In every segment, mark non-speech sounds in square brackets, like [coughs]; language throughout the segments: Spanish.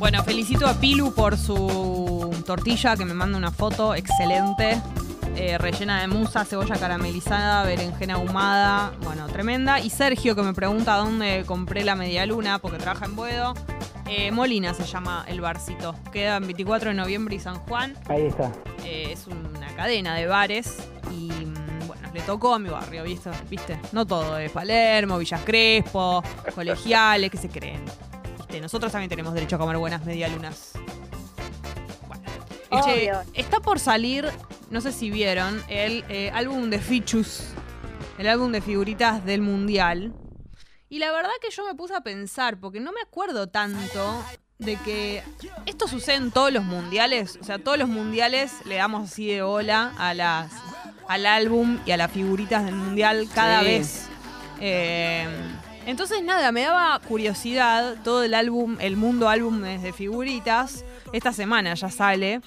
Bueno, felicito a Pilu por su tortilla que me manda una foto excelente. eh, rellena de musa, cebolla caramelizada, berenjena ahumada. Bueno, tremenda. Y Sergio que me pregunta dónde compré la media luna porque trabaja en Buedo. Eh, Molina se llama el barcito. Queda en 24 de noviembre y San Juan. Ahí está. Eh, es una cadena de bares y mm, bueno, le tocó a mi barrio, ¿viste? ¿viste? No todo es Palermo, Villas Crespo, colegiales, ¿qué se creen? ¿Viste? Nosotros también tenemos derecho a comer buenas medialunas. Bueno. Che, está por salir, no sé si vieron, el eh, álbum de Fichus, el álbum de figuritas del Mundial. Y la verdad que yo me puse a pensar, porque no me acuerdo tanto de que esto sucede en todos los mundiales. O sea, todos los mundiales le damos así de bola a las, al álbum y a las figuritas del mundial cada Sí. vez. Eh, entonces, nada, me daba curiosidad todo el álbum, el mundo álbumes de figuritas. Esta semana ya sale.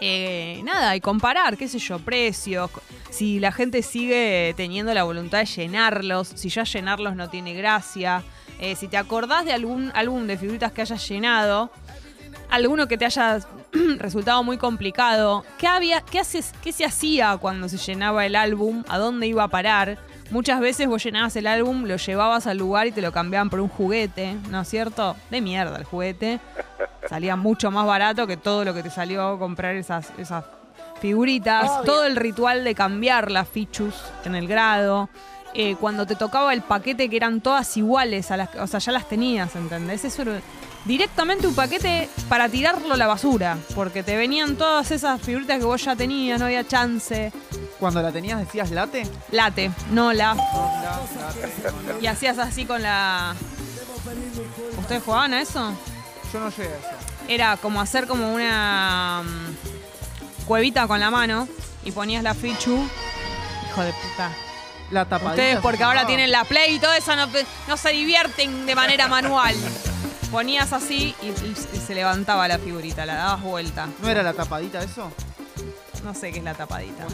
Eh, nada, y comparar, qué sé yo, precios, si la gente sigue teniendo la voluntad de llenarlos, si ya llenarlos no tiene gracia, eh, si te acordás de algún álbum de figuritas que hayas llenado, alguno que te haya [clears throat] resultado muy complicado, ¿qué, había, qué, qué se hacía cuando se llenaba el álbum? ¿A dónde iba a parar? Muchas veces vos llenabas el álbum, lo llevabas al lugar y te lo cambiaban por un juguete, ¿no es cierto? De mierda el juguete. Salía mucho más barato que todo lo que te salió a comprar esas, esas figuritas. Obvio. Todo el ritual de cambiar las fichus en el grado. Eh, cuando te tocaba el paquete que eran todas iguales, a las, o sea, ya las tenías, ¿entendés? Eso era directamente un paquete para tirarlo a la basura, porque te venían todas esas figuritas que vos ya tenías, no había chance. Cuando la tenías decías late. Late, no la. No, la- late. Y hacías así con la... ¿Ustedes jugaban a eso? Yo no llegué a eso. era como hacer como una mm, cuevita con la mano y ponías la fichu. Hijo de puta. La tapadita. Ustedes porque ahora llamaba. tienen la play y todo eso no, no se divierten de manera manual. Ponías así y, y- y se levantaba la figurita, la dabas vuelta. ¿No era la tapadita eso? No sé qué es la tapadita.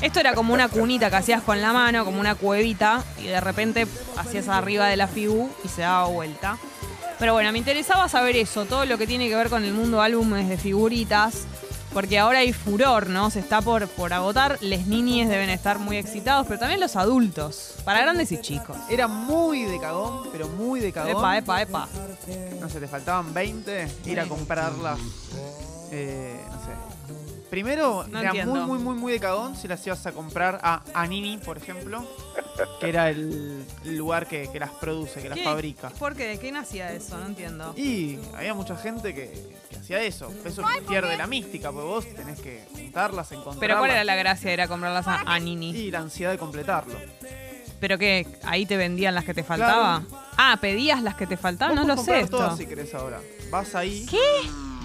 Esto era como una cunita que hacías con la mano, como una cuevita, y de repente hacías arriba de la figu y se daba vuelta. Pero bueno, me interesaba saber eso, todo lo que tiene que ver con el mundo álbumes de figuritas, porque ahora hay furor, ¿no? Se está por, por agotar, les niñes deben estar muy excitados, pero también los adultos, para grandes y chicos. Era muy de cagón, pero muy de cagón. Epa, epa, epa. No sé, te faltaban 20, ir a comprarlas. Eh, no sé. Primero, No era entiendo. muy, muy, muy, muy de cagón si las ibas a comprar a Anini, por ejemplo, que era el lugar que, que las produce, que las ¿Qué? fabrica. ¿Por qué? ¿De qué nacía eso? No entiendo. Y había mucha gente que, que hacía eso. Eso pierde la mística, porque vos tenés que juntarlas, encontrarlas. Pero ¿cuál era la gracia? Era comprarlas a, a Nini. Y la ansiedad de completarlo. ¿Pero qué? ¿Ahí te vendían las que te faltaba? Ah, ¿pedías las que te faltaban? No lo sé esto. todas si querés ahora. Vas ahí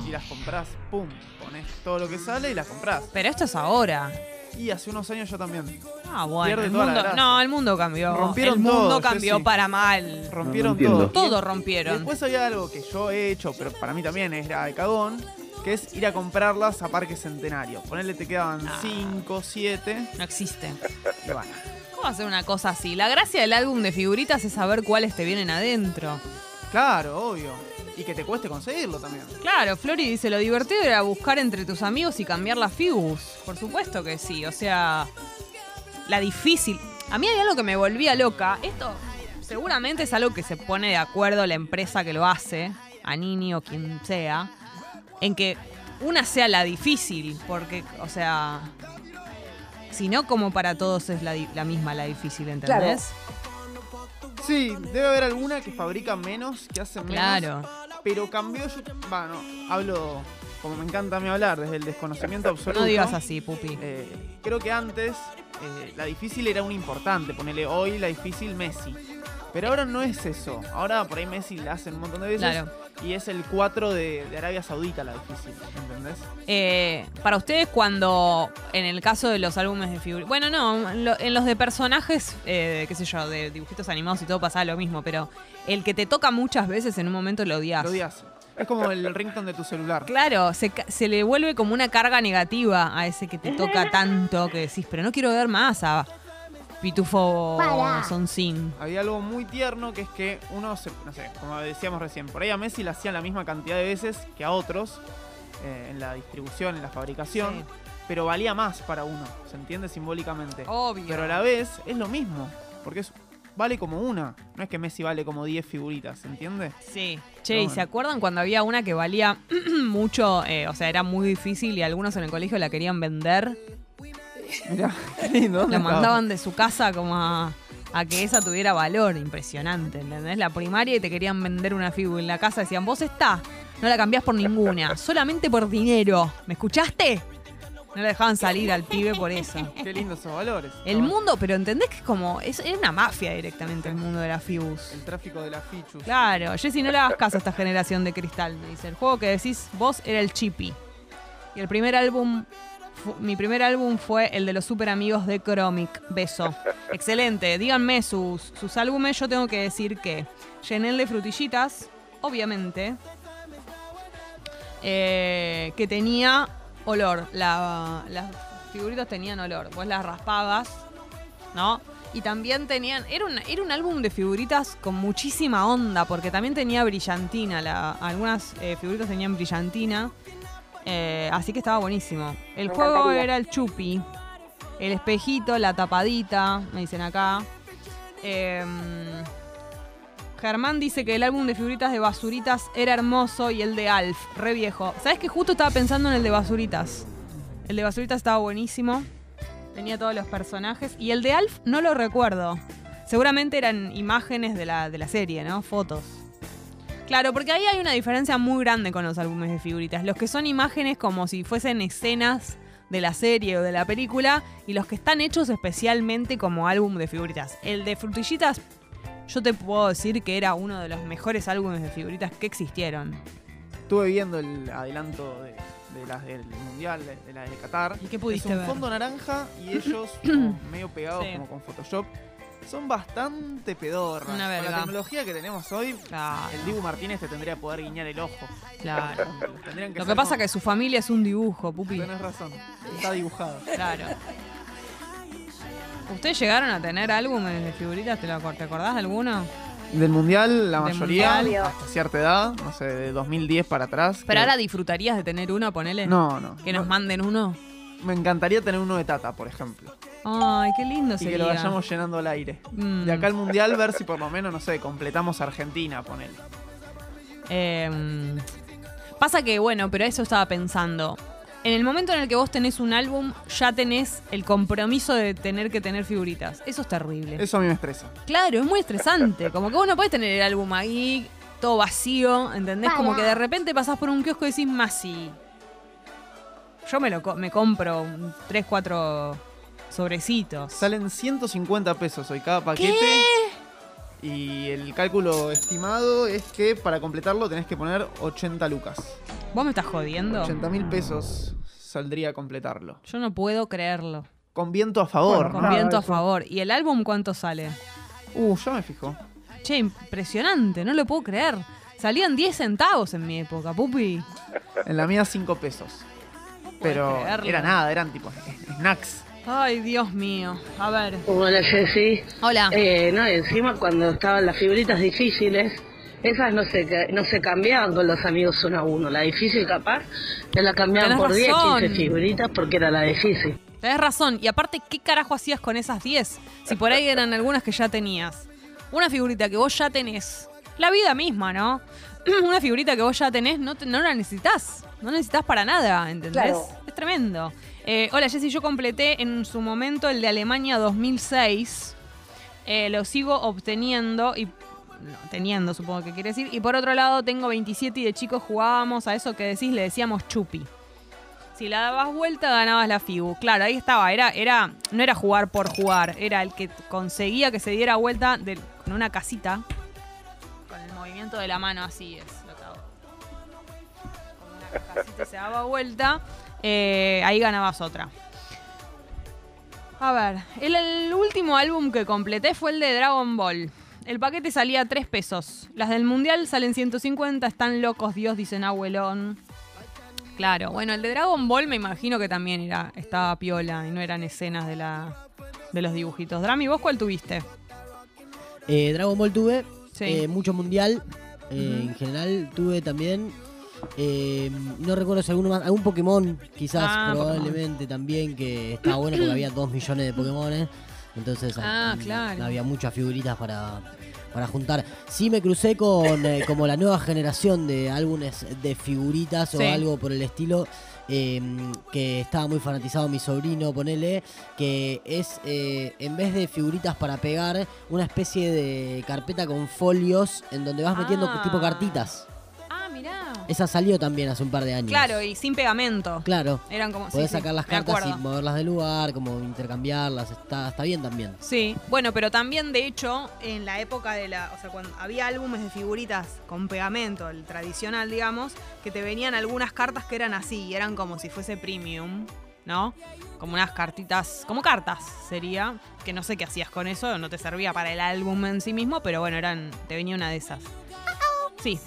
y las comprás, pum, pones todo lo que sale y las comprás. Pero esto es ahora. Y hace unos años yo también. Ah, bueno. Pierde El mundo, no, el mundo cambió. Rompieron el mundo todo, cambió para mal. Rompieron todo. Todo Y rompieron. Después había algo que yo he hecho, pero para mí también era de cagón, que es ir a comprarlas a Parque Centenario. Ponerle te quedaban Ah. 5, 7. No existe. Y bueno. ¿Cómo hacer una cosa así? La gracia del álbum de figuritas es saber cuáles te vienen adentro. Claro, obvio. Y que te cueste conseguirlo también. Claro, Flori dice, lo divertido era buscar entre tus amigos y cambiar las figus. Por supuesto que sí, o sea, la difícil. A mí hay algo que me volvía loca. Esto seguramente es algo que se pone de acuerdo la empresa que lo hace, a Nini o quien sea, en que una sea la difícil, porque, o sea, si no, como para todos es la, di- la misma la difícil, ¿entendés? Sí, debe haber alguna que fabrica menos, que hace menos. Claro. Pero cambió yo. Bueno, hablo como me encanta a mí hablar, desde el desconocimiento absoluto. No digas así, pupi. Eh, creo que antes eh, la difícil era un importante, ponele hoy la difícil Messi. Pero ahora no es eso. Ahora por ahí Messi la hacen un montón de veces. Claro. Y es el 4 de, de Arabia Saudita la difícil, ¿entendés? Eh, para ustedes, cuando en el caso de los álbumes de figuras. Bueno, no, en, lo- en los de personajes, eh, qué sé yo, de dibujitos animados y todo pasaba lo mismo, pero el que te toca muchas veces en un momento lo odias. Lo odias. Es como el ringtone de tu celular. Claro, se, se le vuelve como una carga negativa a ese que te toca tanto que decís, pero no quiero ver más a Pitufo Para. Soncín. Había algo muy tierno que es que uno, se, no sé, como decíamos recién, por ahí a Messi le hacían la misma cantidad de veces que a otros eh, en la distribución, en la fabricación, Sí. pero valía más para uno, ¿se entiende simbólicamente? Obvio. Pero a la vez es lo mismo, porque es, vale como una, no es que Messi vale como 10 figuritas, ¿se entiende? Sí. Che, ¿y bueno. se acuerdan cuando había una que valía [clears throat] mucho? eh, o sea, era muy difícil y algunos en el colegio la querían vender. Mirá, [laughs] qué lindo. ¿dónde La mandaban de su casa como a, a que esa tuviera valor. Impresionante, ¿entendés? La primaria y te querían vender una figura. En la casa decían, vos está, no la cambiás por ninguna, [laughs] solamente por dinero. ¿Me escuchaste? No le dejaban salir al pibe por eso. [laughs] Qué lindos esos valores. El No, mundo, pero ¿entendés que es como, es, era una mafia directamente el mundo de la Fibus? El tráfico de la fichus. Claro, Jessy, no le hagas caso a esta generación de cristal, me dice. El juego que decís vos era el Chippy. Y el primer álbum, mi primer álbum fue el de los super amigos de Chromic. Beso. [laughs] Excelente. Díganme sus, sus álbumes. Yo tengo que decir que llené el de frutillitas, obviamente. eh, que tenía olor. La- las figuritas tenían olor. Vos las raspabas, ¿no? Y también tenían. Era un, era un álbum de figuritas con muchísima onda, porque también tenía brillantina. La, algunas eh, figuritas tenían brillantina. Eh, así que estaba buenísimo. El Me juego encantaría. era el chupi. El espejito, la tapadita, me dicen acá. Em, Germán dice que el álbum de figuritas de basuritas era hermoso y el de Alf, re viejo. ¿Sabes que justo estaba pensando en el de basuritas? El de basuritas estaba buenísimo. Tenía todos los personajes. Y el de Alf no lo recuerdo. Seguramente eran imágenes de la, de la serie, ¿no? Fotos. Claro, porque ahí hay una diferencia muy grande con los álbumes de figuritas. Los que son imágenes como si fuesen escenas de la serie o de la película y los que están hechos especialmente como álbum de figuritas. El de frutillitas, yo te puedo decir que era uno de los mejores álbumes de figuritas que existieron. Estuve viendo el adelanto de, de las del Mundial, de, de la de Qatar. ¿Y qué pudiste es un ver? fondo naranja y ellos, [clears throat] como medio pegados Sí. como con Photoshop, son bastante pedorras. Una Con verga. la tecnología que tenemos hoy, Claro, el Dibu Martínez te tendría que poder guiñar el ojo. claro. [laughs] Tendrían Lo que pasa como- es que su familia es un dibujo, pupi. Tenés razón, está dibujado. Claro. ¿Ustedes llegaron a tener álbumes de figuritas? ¿Te, lo, te acordás de alguno? Del Mundial, la Del mayoría, Mundial. hasta cierta edad, no sé, de 2010 para atrás. Pero que- ahora disfrutarías de tener uno, ponele. No, no. Que nos no. manden uno. Me encantaría tener uno de Tata, por ejemplo. Ay, qué lindo Y sería. que lo vayamos llenando al aire. Mm. De acá al Mundial, ver si por lo menos, no sé, completamos Argentina, ponele. Eh, pasa que, bueno, pero eso estaba pensando. En el momento en el que vos tenés un álbum, ya tenés el compromiso de tener que tener figuritas. Eso es terrible. Eso a mí me estresa. Claro, es muy estresante. Como que vos no podés tener el álbum ahí, todo vacío, ¿entendés? Como que de repente pasás por un kiosco y decís, Masi. Yo me lo co- me compro un 3, 4 sobrecitos. Salen 150 pesos hoy cada paquete. Y el cálculo estimado es que para completarlo tenés que poner 80 lucas. ¿Vos me estás jodiendo? 80 mil pesos saldría completarlo. Yo no puedo creerlo. Con viento a favor, Con viento a favor. ¿Y el álbum cuánto sale? Uh, ya me fijo. Che, impresionante, no lo puedo creer. Salían 10 centavos en mi época, pupi. En la mía 5 pesos. Pero creerlo. era nada, eran tipo snacks. Ay, Dios mío. A ver. Hola Jessy. Hola. Eh, no, y encima cuando estaban las figuritas difíciles, esas no se, ca- no se cambiaban con los amigos uno a uno. La difícil capaz te la cambiaban Tenés por 10, razón. 15 figuritas porque era la difícil. Tenés razón. Y aparte, ¿qué carajo hacías con esas 10? Si por ahí eran algunas que ya tenías. Una figurita que vos ya tenés. La vida misma, ¿no? [clears throat] Una figurita que vos ya tenés, no, te- no la necesitas. No la necesitas para nada, ¿entendés? Claro. Es tremendo. Eh, hola, Jessy, yo completé en su momento el de Alemania 2006. Eh, lo sigo obteniendo y... no, teniendo, supongo que quiere decir. Y por otro lado, tengo 27 y de chicos jugábamos a eso que decís, le decíamos chupi. Si la dabas vuelta, ganabas la Figu. Claro, ahí estaba. Era, era, no era jugar por jugar. Era el que conseguía que se diera vuelta de- con una casita. Con el movimiento de la mano, así es. Lo que hago. Con una casita se daba vuelta. Eh, ahí ganabas otra. A ver, el, el último álbum que completé fue el de Dragon Ball. El paquete salía a 3 pesos. Las del Mundial salen 150. Están locos, Dios, dicen abuelón. Claro, bueno, el de Dragon Ball me imagino que también era, estaba piola y no eran escenas de la, de los dibujitos. Drami, ¿vos cuál tuviste? Eh, Dragon Ball tuve, Sí. eh, mucho mundial. eh. En general tuve también. Eh, no recuerdo si alguno más. Algún Pokémon, quizás, Ah, probablemente también, que estaba bueno porque había dos millones de Pokémones. Entonces Ah, claro. había muchas figuritas para, para juntar. Sí me crucé con eh, como la nueva generación de álbumes de figuritas Sí. o algo por el estilo. eh, que estaba muy fanatizado mi sobrino, ponele, que es eh, en vez de figuritas para pegar, una especie de carpeta con folios en donde vas metiendo Ah. tipo cartitas. Mirá. Esa salió también hace un par de años. Claro, y sin pegamento. Claro. Eran como. Podés sí, sacar las cartas y moverlas del lugar, como intercambiarlas, está, está bien también. Sí, bueno, pero también de hecho en la época de la, o sea, cuando había álbumes de figuritas con pegamento, el tradicional, digamos, que te venían algunas cartas que eran así, y eran como si fuese premium, ¿no? Como unas cartitas, como cartas sería, que no sé qué hacías con eso, no te servía para el álbum en sí mismo, pero bueno, eran, te venía una de esas. Sí,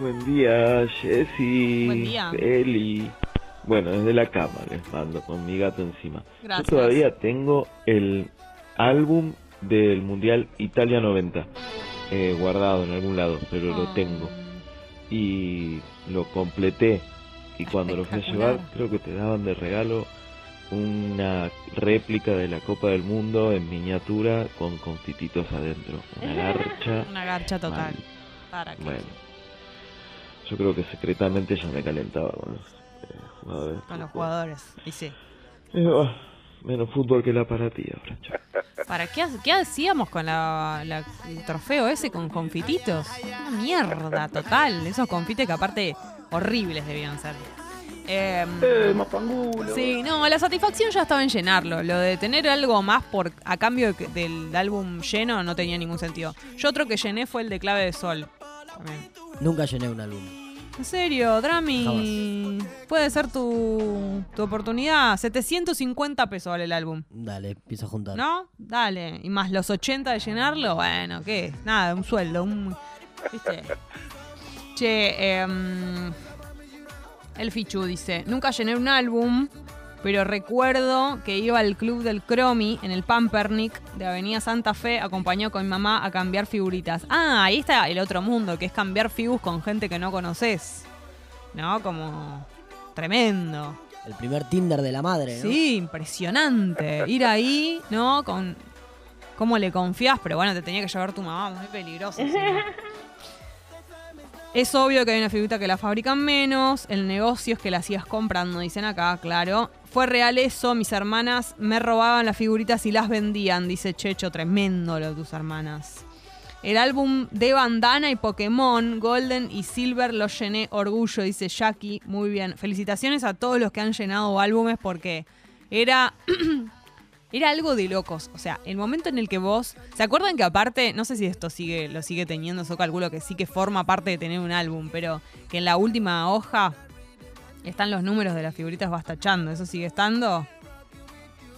Buen día, Jessy. Buen día. Eli. Bueno, desde la cama les mando con mi gato encima. Gracias. Yo todavía tengo el álbum del Mundial Italia 90 eh, guardado en algún lado, pero lo Ah. tengo. Y lo completé. Y cuando lo fui a llevar, creo que te daban de regalo una réplica de la Copa del Mundo en miniatura con confititos adentro. Una [laughs] garcha. una garcha total. Mal. ¿Para qué? Bueno, yo creo que secretamente ya me calentaba con los eh, jugadores. Con los jugadores. Y sí. Eh, ah, menos fútbol que la para ti. ¿Para qué, qué hacíamos con la, la- el trofeo ese con confititos? Una mierda total. Esos confites que aparte horribles debían ser. Em, sí, no, la satisfacción ya estaba en llenarlo. Lo de tener algo más por a cambio de del álbum lleno no tenía ningún sentido. Yo otro que llené fue el de clave de sol. También. Nunca llené un álbum. En serio, Drami. Puede ser tu, tu oportunidad. 750 pesos vale el álbum. Dale, empiezo a juntar. ¿No? Dale. Y más los 80 de llenarlo, bueno, ¿qué? Nada, un sueldo, un... ¿Viste? Che, em, el Fichu dice, nunca llené un álbum, pero recuerdo que iba al club del Cromi en el Pampernick de Avenida Santa Fe, acompañado con mi mamá a cambiar figuritas. Ah, ahí está el otro mundo, que es cambiar figus con gente que no conoces. ¿No? Como... Tremendo. El primer Tinder de la madre, ¿no? Sí, impresionante. Ir ahí, ¿no? Con cómo le confías, pero bueno, te tenía que llevar tu mamá, muy peligroso. encima. [laughs] Es obvio que hay una figurita que la fabrican menos, el negocio es que la sigas comprando, dicen acá, claro. Fue real eso, mis hermanas me robaban las figuritas y las vendían, dice Checho, tremendo lo de tus hermanas. El álbum de Bandana y Pokémon, Golden y Silver lo llené orgullo, dice Jackie. Muy bien. Felicitaciones a todos los que han llenado álbumes porque era. [clears throat] Era algo de locos. O sea, el momento en el que vos. ¿Se acuerdan que aparte, no sé si esto sigue, lo sigue teniendo, yo calculo que sí que forma parte de tener un álbum, pero que en la última hoja están los números de las figuritas vas tachando. ¿Eso sigue estando?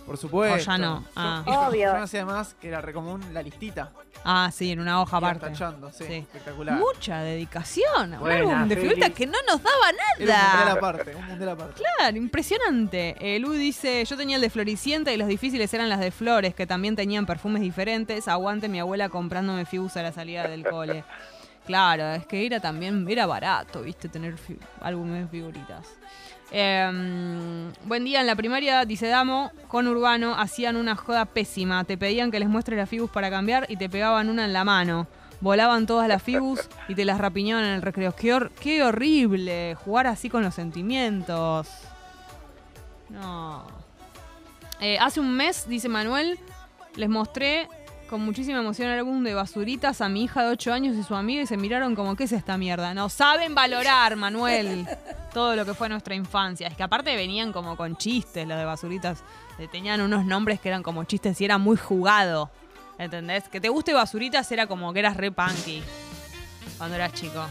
Por supuesto. O ya no. Ah. yo- Obvio. Yo no hacía más que era recomún la listita. Ah, sí, en una hoja aparte. tachando, sí, Sí. espectacular. Mucha dedicación a un Buena, álbum de figuritas que no nos daba Era un mundial nada. aparte, un mundial aparte. Claro, impresionante. Eh, Lu dice, yo tenía el de Floricienta y los difíciles eran las de Flores, que también tenían perfumes diferentes. Aguante mi abuela comprándome figus a la salida del cole. Claro, es que era también, era barato, viste, tener álbumes de figuritas. Em, buen día, en la primaria, dice Damo, con Urbano hacían una joda pésima. Te pedían que les muestres las figus para cambiar y te pegaban una en la mano. Volaban todas las figus y te las rapiñaban en el recreo. Qué, hor- qué horrible jugar así con los sentimientos. No. Eh, hace un mes, dice Manuel, les mostré con muchísima emoción el álbum de basuritas a mi hija de 8 años y su amiga y se miraron como, ¿qué es esta mierda? No saben valorar, Manuel, todo lo que fue nuestra infancia. Es que aparte venían como con chistes los de basuritas. Eh, Tenían unos nombres que eran como chistes y era muy jugado. ¿Entendés? Que te guste basuritas era como que eras re punky cuando eras chico.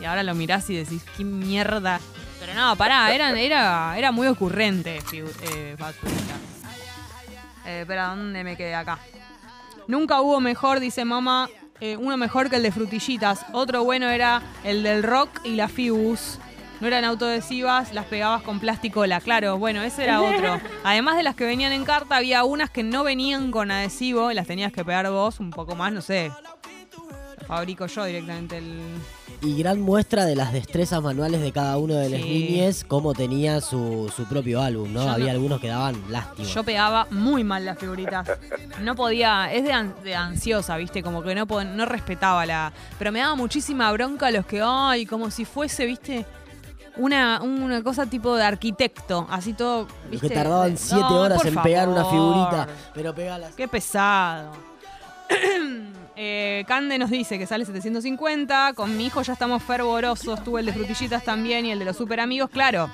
Y ahora lo mirás y decís, qué mierda. Pero no, pará, eran, era, era muy ocurrente eh, basuritas. Eh, espera, ¿dónde me quedé acá? Nunca hubo mejor, dice mamá, eh, uno mejor que el de frutillitas. Otro bueno era el del rock y la Fibus. no eran autoadhesivas, las pegabas con plásticola. Claro, bueno, ese era otro. [laughs] Además de las que venían en carta, había unas que no venían con adhesivo, las tenías que pegar vos un poco más, no sé. Fabrico yo directamente el. Y gran muestra de las destrezas manuales de cada uno de Sí. niñes, cómo tenía su, su propio álbum, ¿no? Yo Había no- algunos que daban lástima. Yo pegaba muy mal las figuritas. No podía, es de, an- de ansiosa, ¿viste? Como que no, no respetaba la... Pero me daba muchísima bronca los que, ay, como si fuese, ¿viste? Una, una cosa tipo de arquitecto, así todo, Los ¿viste? que tardaban siete horas en pegar una figurita. Pero pegalas. Qué pesado. [clears throat] Eh, Cande nos dice que sale 750. Con mi hijo ya estamos fervorosos. Tuve el de frutillitas también y el de los super amigos, claro.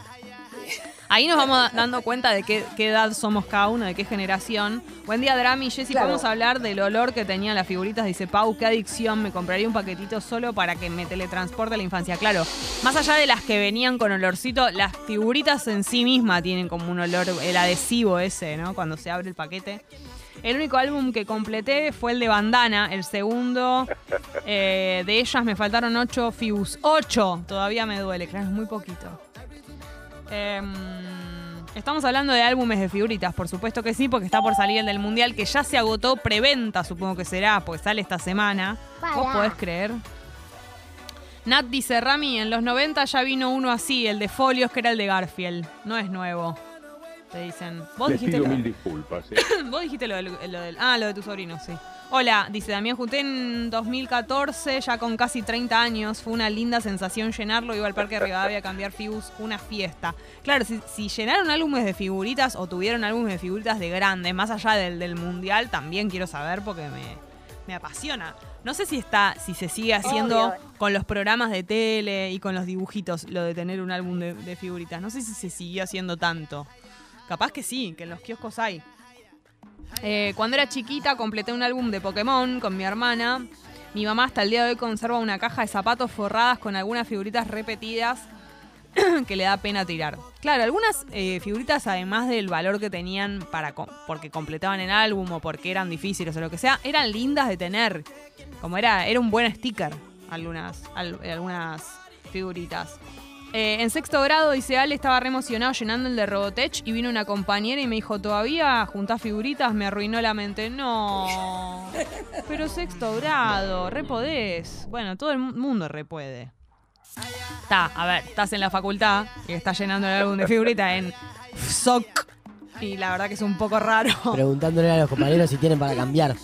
Ahí nos vamos dando cuenta de qué, qué edad somos cada uno, de qué generación. Buen día, Drami Jessy. Vamos a hablar del olor que tenían las figuritas. Dice Pau, qué adicción. Me compraría un paquetito solo para que me teletransporte a la infancia. Claro, más allá de las que venían con olorcito, las figuritas en sí mismas tienen como un olor, el adhesivo ese, ¿no? Cuando se abre el paquete. El único álbum que completé fue el de Bandana, el segundo. [laughs] eh, de ellas me faltaron ocho Fibus. ¡Ocho! Todavía me duele, claro, es muy poquito. Em, estamos hablando de álbumes de figuritas, por supuesto que sí, porque está por salir el del Mundial, que ya se agotó preventa, supongo que será, porque sale esta semana. ¿Vos podés creer? Nat dice, Rami, en los 90 ya vino uno así, el de folios, que era el de Garfield. No es nuevo. Te dicen. Vos Les dijiste pido lo- mil disculpas. ¿eh? [coughs] Vos dijiste lo del, lo del- Ah, lo de tu sobrino, sí. Hola, dice Damián Juté en 2014, ya con casi 30 años. Fue una linda sensación llenarlo. Iba al Parque Rivadavia a cambiar Fibus, una fiesta. Claro, si, si llenaron álbumes de figuritas o tuvieron álbumes de figuritas de grandes, más allá del, del mundial, también quiero saber porque me, me apasiona. No sé si está, si se sigue haciendo Obvio. con los programas de tele y con los dibujitos lo de tener un álbum de, de figuritas. No sé si se siguió haciendo tanto. Capaz que sí, que en los kioscos hay. Eh, cuando era chiquita completé un álbum de Pokémon con mi hermana. Mi mamá hasta el día de hoy conserva una caja de zapatos forradas con algunas figuritas repetidas [clears throat] que le da pena tirar. Claro, algunas eh, figuritas, además del valor que tenían para porque completaban el álbum o porque eran difíciles o lo que sea, eran lindas de tener. Como era, era un buen sticker algunas, al- algunas figuritas. Eh, en sexto grado, dice Ale, estaba re emocionado llenando el de Robotech y vino una compañera y me dijo, ¿todavía juntás figuritas? Me arruinó la mente. No, [laughs] pero sexto grado, re podés. Bueno, todo el mu- mundo re puede. Está, a ver, estás en la facultad y estás llenando el álbum de figuritas en SOC. Y la verdad que es un poco raro. Preguntándole a los compañeros si tienen para cambiar.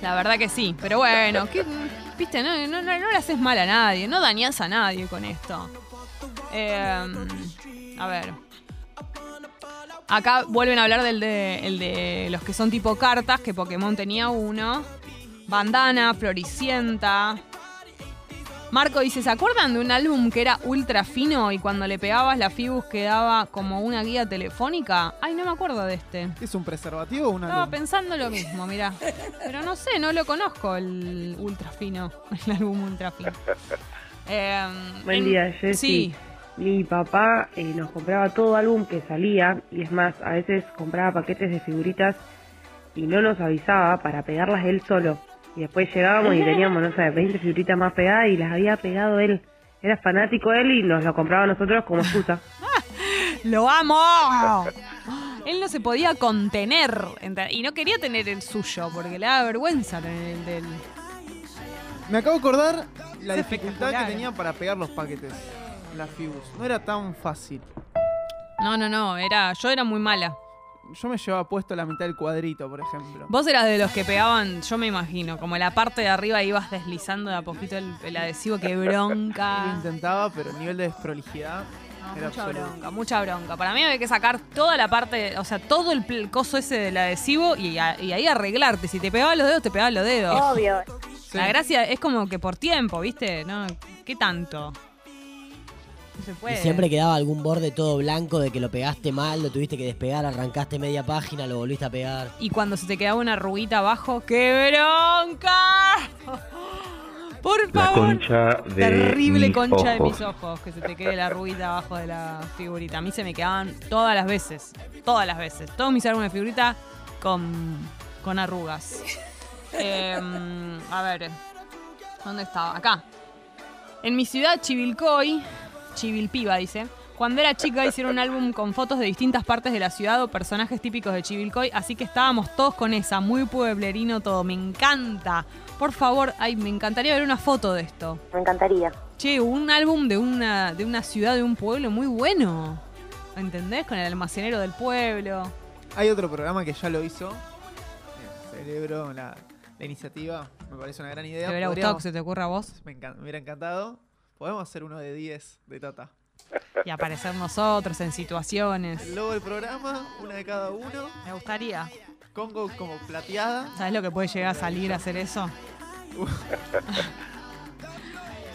La verdad que sí, pero bueno, ¿qué- viste, no, no, no, no le haces mal a nadie, no dañas a nadie con esto. Eh, a ver. Acá vuelven a hablar del de, el de los que son tipo cartas, que Pokémon tenía uno. Bandana, Floricienta. Marco dice, ¿se acuerdan de un álbum que era ultra fino y cuando le pegabas la Fibus quedaba como una guía telefónica? Ay, no me acuerdo de este. ¿Es un preservativo o una Estaba pensando lo mismo, mira. Pero no sé, no lo conozco el ultra fino, [laughs] el álbum ultra fino. Eh, Buen en- día, Jessy. Sí, Mi papá eh, nos compraba todo álbum que salía y es más, a veces compraba paquetes de figuritas y no nos avisaba para pegarlas él solo. Y después llegábamos y teníamos, no sé, 20 figuritas más pegadas y las había pegado él. Era fanático él y nos lo compraba a nosotros como excusa. [laughs] lo amo. Él no se podía contener y no quería tener el suyo porque le daba vergüenza tener el del. Me acabo de acordar la Es dificultad que tenía para pegar los paquetes. Las Fibus. No era tan fácil. No, no, no, era, yo era muy mala. Yo me llevaba puesto la mitad del cuadrito, por ejemplo. Vos eras de los que pegaban, yo me imagino, como la parte de arriba ibas deslizando de a poquito el, el adhesivo, que Yo lo bronca. [laughs] intentaba, pero el nivel de desprolijidad No, era mucha absoluto. bronca, mucha bronca. Para mí había que sacar toda la parte, o sea, todo el, coso ese del adhesivo y, a- y ahí arreglarte. Si te pegaban los dedos, te pegaban los dedos. Obvio. Sí. La gracia es como que por tiempo, ¿viste? ¿No? ¿Qué tanto? No se Y puede. siempre quedaba algún borde todo blanco de que lo pegaste mal, lo tuviste que despegar, arrancaste media página, lo volviste a pegar. Y cuando se te quedaba una arruguita abajo, ¡qué bronca! [gasps] Por La favor. concha de Terrible mis concha de mis ojos, que se te quede la arruguita abajo de la figurita. A mí se me quedaban todas las veces, todas las veces. Todos mis álbumes de figurita con, con arrugas. Em, a ver, ¿dónde estaba? Acá. En mi ciudad, Chivilcoy, Chivilpiba, dice. Cuando era chica hicieron un álbum con fotos de distintas partes de la ciudad o personajes típicos de Chivilcoy, así que estábamos todos con esa, muy pueblerino todo, me encanta. Por favor, ay, me encantaría ver una foto de esto. Me encantaría. Che, un álbum de una, de una ciudad, de un pueblo muy bueno. ¿Entendés? Con el almacenero del pueblo. Hay otro programa que ya lo hizo. Eh, Celebro la, la iniciativa. Me parece una gran idea. ¿Te hubiera gustado que se te ocurra a vos? me, encan- me hubiera encantado. Podemos hacer uno de 10 de Tata. Y aparecer nosotros en situaciones. El logo del programa, una de cada uno. Me gustaría. Congo como plateada. ¿Sabes lo que puede llegar a salir a hacer eso? [laughs]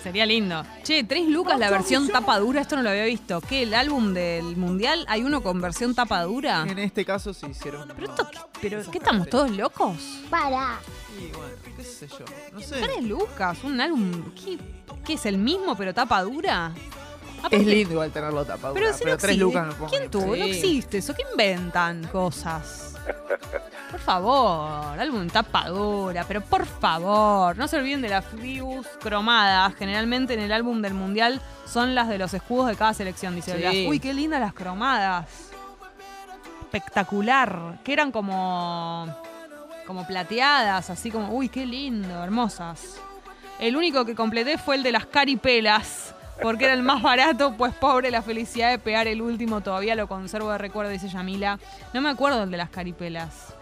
Sería lindo. Che, tres lucas la versión tapa dura, esto no lo había visto. ¿Qué? ¿El álbum del mundial? ¿Hay uno con versión tapa dura? En este caso se hicieron. ¿Pero esto qué? ¿Pero qué estamos todos locos? Y bueno, qué sé yo. No sé. Tres lucas, un álbum. ¿Qué, qué es el mismo pero tapa dura? Aparte- Es lindo igual tenerlo tapado. Pero Pero, si no tres existe, lucas no pongo ¿Quién tuvo? No Sí. existe eso. ¿Qué inventan cosas? Por favor, álbum tapa dura, pero por favor, no se olviden de las views cromadas. Generalmente en el álbum del mundial son las de los escudos de cada selección. Dice, Sí. Uy, qué lindas las cromadas. Espectacular. Que eran como, como plateadas, así como, uy, qué lindo, hermosas. El único que completé fue el de las caripelas, porque era el más barato, pues pobre la felicidad de pegar el último, todavía lo conservo de recuerdo, dice Yamila. No me acuerdo el de las caripelas.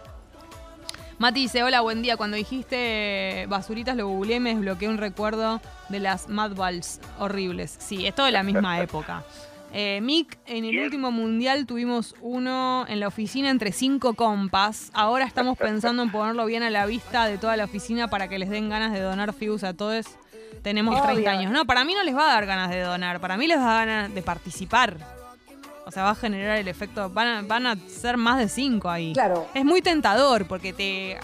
Mati dice, hola, buen día. Cuando dijiste basuritas lo googleé, me desbloqueé un recuerdo de las Mad Balls horribles. Sí, es todo de la misma época. Eh, Mick, en el último mundial tuvimos uno en la oficina entre cinco compas. Ahora estamos [laughs] pensando en ponerlo bien a la vista de toda la oficina para que les den ganas de donar fibus a todos. Tenemos Obvio. 30 años. No, para mí no les va a dar ganas de donar. Para mí les va a dar ganas de participar. O sea, va a generar el efecto. Van a, van a ser más de cinco ahí. Claro. Es muy tentador porque te,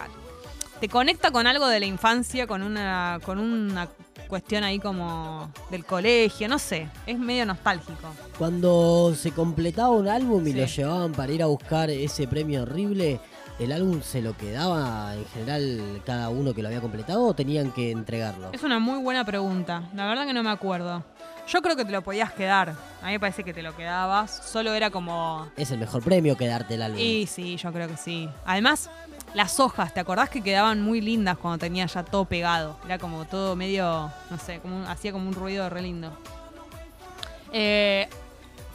te conecta con algo de la infancia, con una, con una cuestión ahí como del colegio, no sé. Es medio nostálgico. Cuando se completaba un álbum y Sí. lo llevaban para ir a buscar ese premio horrible, ¿el álbum se lo quedaba en general cada uno que lo había completado o tenían que entregarlo? Es una muy buena pregunta. La verdad que no me acuerdo. Yo creo que te lo podías quedar. A mí me parece que te lo quedabas. Solo era como. Es el mejor premio quedarte el álbum. Y sí, yo creo que sí. Además, las hojas, ¿te acordás que quedaban muy lindas cuando tenía ya todo pegado? Era como todo medio, no sé, como hacía como un ruido re lindo. Eh,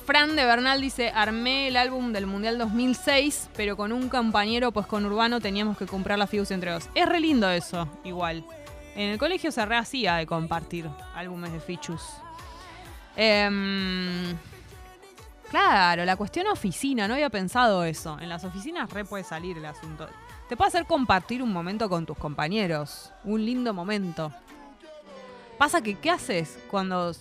Fran de Bernal dice, armé el álbum del Mundial 2006, pero con un compañero, pues con Urbano teníamos que comprar la Fibus entre dos. Es re lindo eso, igual. En el colegio se rehacía de compartir álbumes de Fichus. Em, claro, la cuestión oficina, no había pensado eso. En las oficinas re puede salir el asunto. Te puede hacer compartir un momento con tus compañeros. Un lindo momento. Pasa que, ¿qué haces cuando...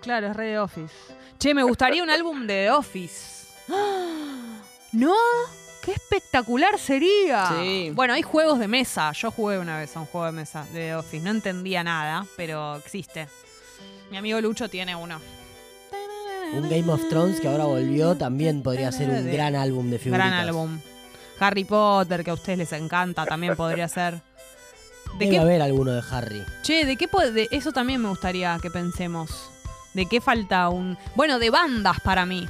Claro, es re de Office. Che, me gustaría un álbum de The Office. ¡Ah! [gasps] ¿No? ¡Qué espectacular sería! Sí. Bueno, hay juegos de mesa. Yo jugué una vez a un juego de mesa de The Office. No entendía nada, pero existe. Mi amigo Lucho tiene uno. Un Game of Thrones que ahora volvió también podría ser un [laughs] gran álbum de figuritas. Gran álbum. Harry Potter, que a ustedes les encanta, también podría ser. ¿De Debe qué, haber alguno de Harry. che, ¿de qué eso también me gustaría que pensemos? ¿De qué falta un. Bueno, de bandas para mí.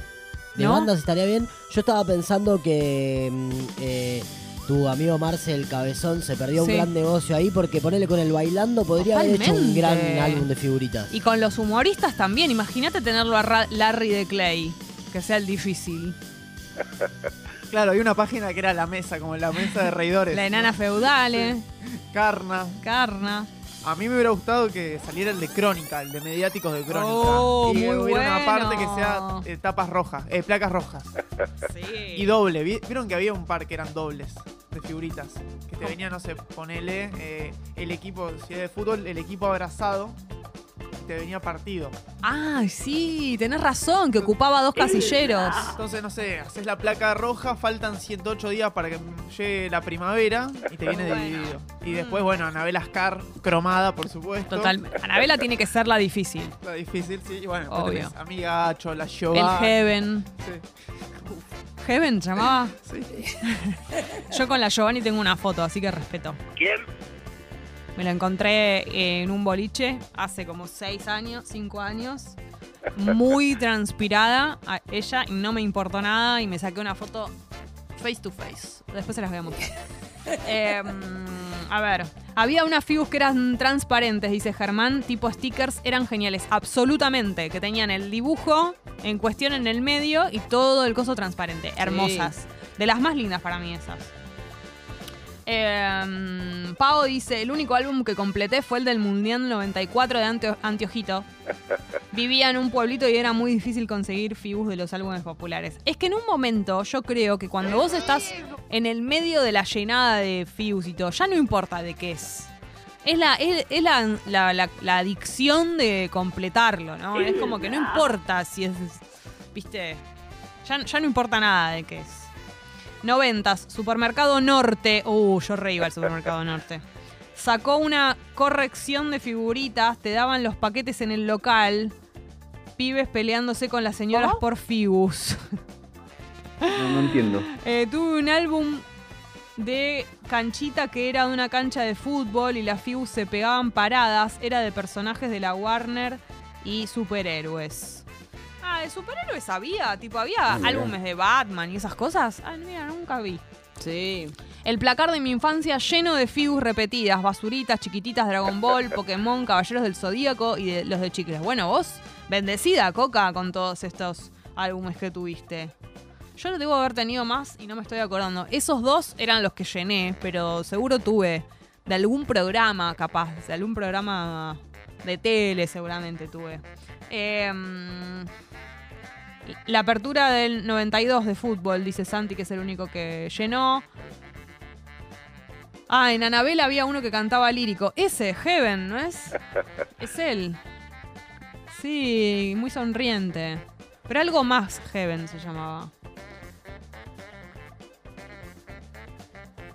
De bandas estaría bien. Yo estaba pensando que mm, eh, tu amigo Marcel Cabezón se perdió Sí. un gran negocio ahí porque ponerle con el bailando podría haber hecho un gran álbum de figuritas. Y con los humoristas también. Imagínate tenerlo a Larry de Clay. Que sea el difícil. Claro, hay una página que era la mesa, como la mesa de reidores. La enana feudale, Carna. Carna. A mí me hubiera gustado que saliera el de Crónica, el de mediáticos de Crónica. Oh, y muy hubiera una parte que sea eh, tapas rojas, eh, placas rojas. Sí. Y doble. ¿vi- ¿Vieron que había un par que eran dobles de figuritas? Que te venían, no sé, ponele eh, el equipo, si es de fútbol, el equipo abrazado. Te venía partido. Ah, sí, tenés razón, que ocupaba dos casilleros. [laughs] Entonces, no sé, haces la placa roja, faltan 108 días para que llegue la primavera y te viene Bueno. dividido. Y después, bueno, Anabel Ascar, cromada, por supuesto. Totalmente. Anabela tiene que ser la difícil. Está difícil, sí. Y bueno, Obvio. tenés Amigacho, la El. Heaven. Sí. Heaven llamaba. Sí. [laughs] Yo con la Giovanni tengo una foto, así que respeto. ¿Quién? Me la encontré en un boliche hace como seis años, cinco años. muy [laughs] transpirada a ella y no me importó nada y me saqué una foto face to face. Después se las voy a mostrar. [laughs] Eh, a ver, había unas fibus que eran transparentes, dice Germán, tipo stickers, eran geniales, absolutamente, que tenían el dibujo en cuestión en el medio y todo el coso transparente, hermosas. De las más lindas para mí esas. Eh, Pau dice, el único álbum que completé fue el del Mundial 94 de Antio- Antiojito. Vivía en un pueblito y era muy difícil conseguir fibus de los álbumes populares. Es que en un momento yo creo que cuando vos estás en el medio de la llenada de fibus y todo, ya no importa de qué es. Es la, es, la- la- la adicción de completarlo, ¿no? Es como que no importa si es, viste, ya, ya no importa nada de qué es. Noventas, Supermercado Norte. Uh, yo re iba al Supermercado Norte. Sacó una corrección de figuritas, te daban los paquetes en el local. Pibes peleándose con las señoras por fibus. No, no entiendo. [laughs] Eh, tuve un álbum de canchita que era de una cancha de fútbol y las fibus se pegaban paradas. Era de personajes de la Warner y superhéroes. Ah, de superhéroes había, tipo había Ah, álbumes de Batman y esas cosas. Ah, mira, nunca vi. Sí. El placar de mi infancia lleno de fibus repetidas, basuritas, chiquititas, Dragon Ball, [laughs] Pokémon, Caballeros del Zodíaco y de, los de chicles. Bueno, vos, bendecida, Coca, con todos estos álbumes que tuviste. Yo lo debo haber tenido más y no me estoy acordando. Esos dos eran los que llené, pero seguro tuve de algún programa, capaz, de algún programa de tele seguramente tuve. Em, la apertura del 92 de fútbol, dice Santi, que es el único que llenó. Ah, en Anabel había uno que cantaba lírico. Ese, Heaven, ¿no es? [laughs] Es él. Sí, muy sonriente. Pero algo más Heaven se llamaba.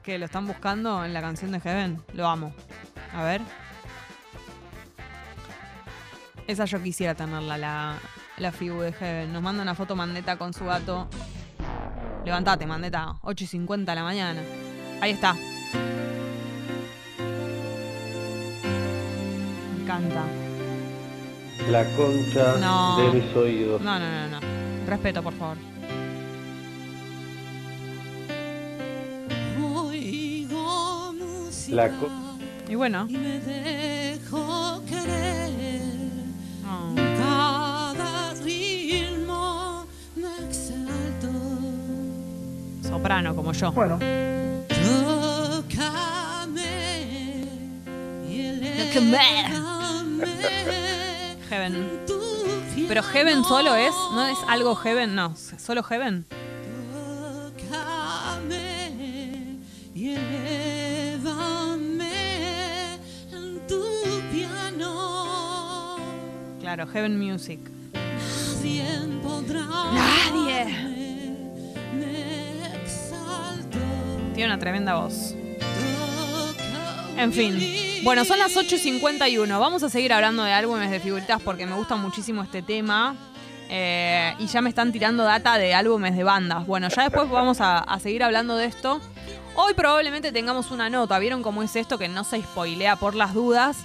¿Qué? ¿Lo están buscando en la canción de Heaven? Lo amo. A ver. Esa yo quisiera tenerla, la, la figu de Heaven. Nos manda una foto Mandeta con su gato. Levantate, Mandeta. 8 y 50 de la mañana. Ahí está. Me encanta. La concha No. de mis oídos. No, no, no, no. Respeto, por favor. La co- Y bueno. y me dejo Soprano, como yo. Bueno, Tócame y Heaven. Pero Heaven solo es, ¿no es algo Heaven? No, solo Heaven. Claro, Heaven Music. Nadie podrá. Nadie. Una tremenda voz. En fin. Bueno, son las 8 y 51. Vamos a seguir hablando de álbumes de figuritas porque me gusta muchísimo este tema. Eh, y ya me están tirando data de álbumes de bandas. Bueno, ya después vamos a, a seguir hablando de esto. Hoy probablemente tengamos una nota. ¿Vieron cómo es esto? Que no se spoilea por las dudas.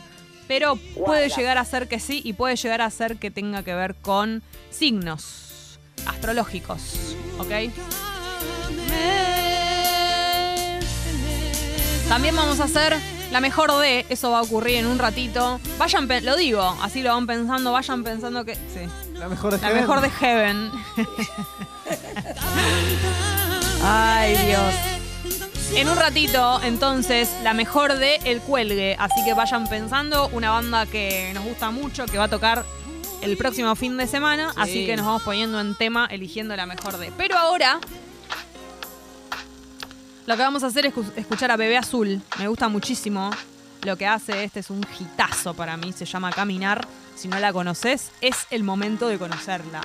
Pero puede llegar a ser que sí y puede llegar a ser que tenga que ver con signos astrológicos. ¿Ok? También vamos a hacer la mejor de, eso va a ocurrir en un ratito. Vayan, lo digo, así lo van pensando, vayan pensando que. Sí. la mejor de La Heaven. mejor de Heaven. [laughs] Ay, Dios. En un ratito, entonces, la mejor de El Cuelgue. Así que vayan pensando, una banda que nos gusta mucho, que va a tocar el próximo fin de semana. Así que nos vamos poniendo en tema, eligiendo la mejor de. Pero ahora, lo que vamos a hacer es escu- escuchar a Bebé Azul. Me gusta muchísimo lo que hace. Este es un hitazo para mí. Se llama Caminar. Si no la conoces, es el momento de conocerla.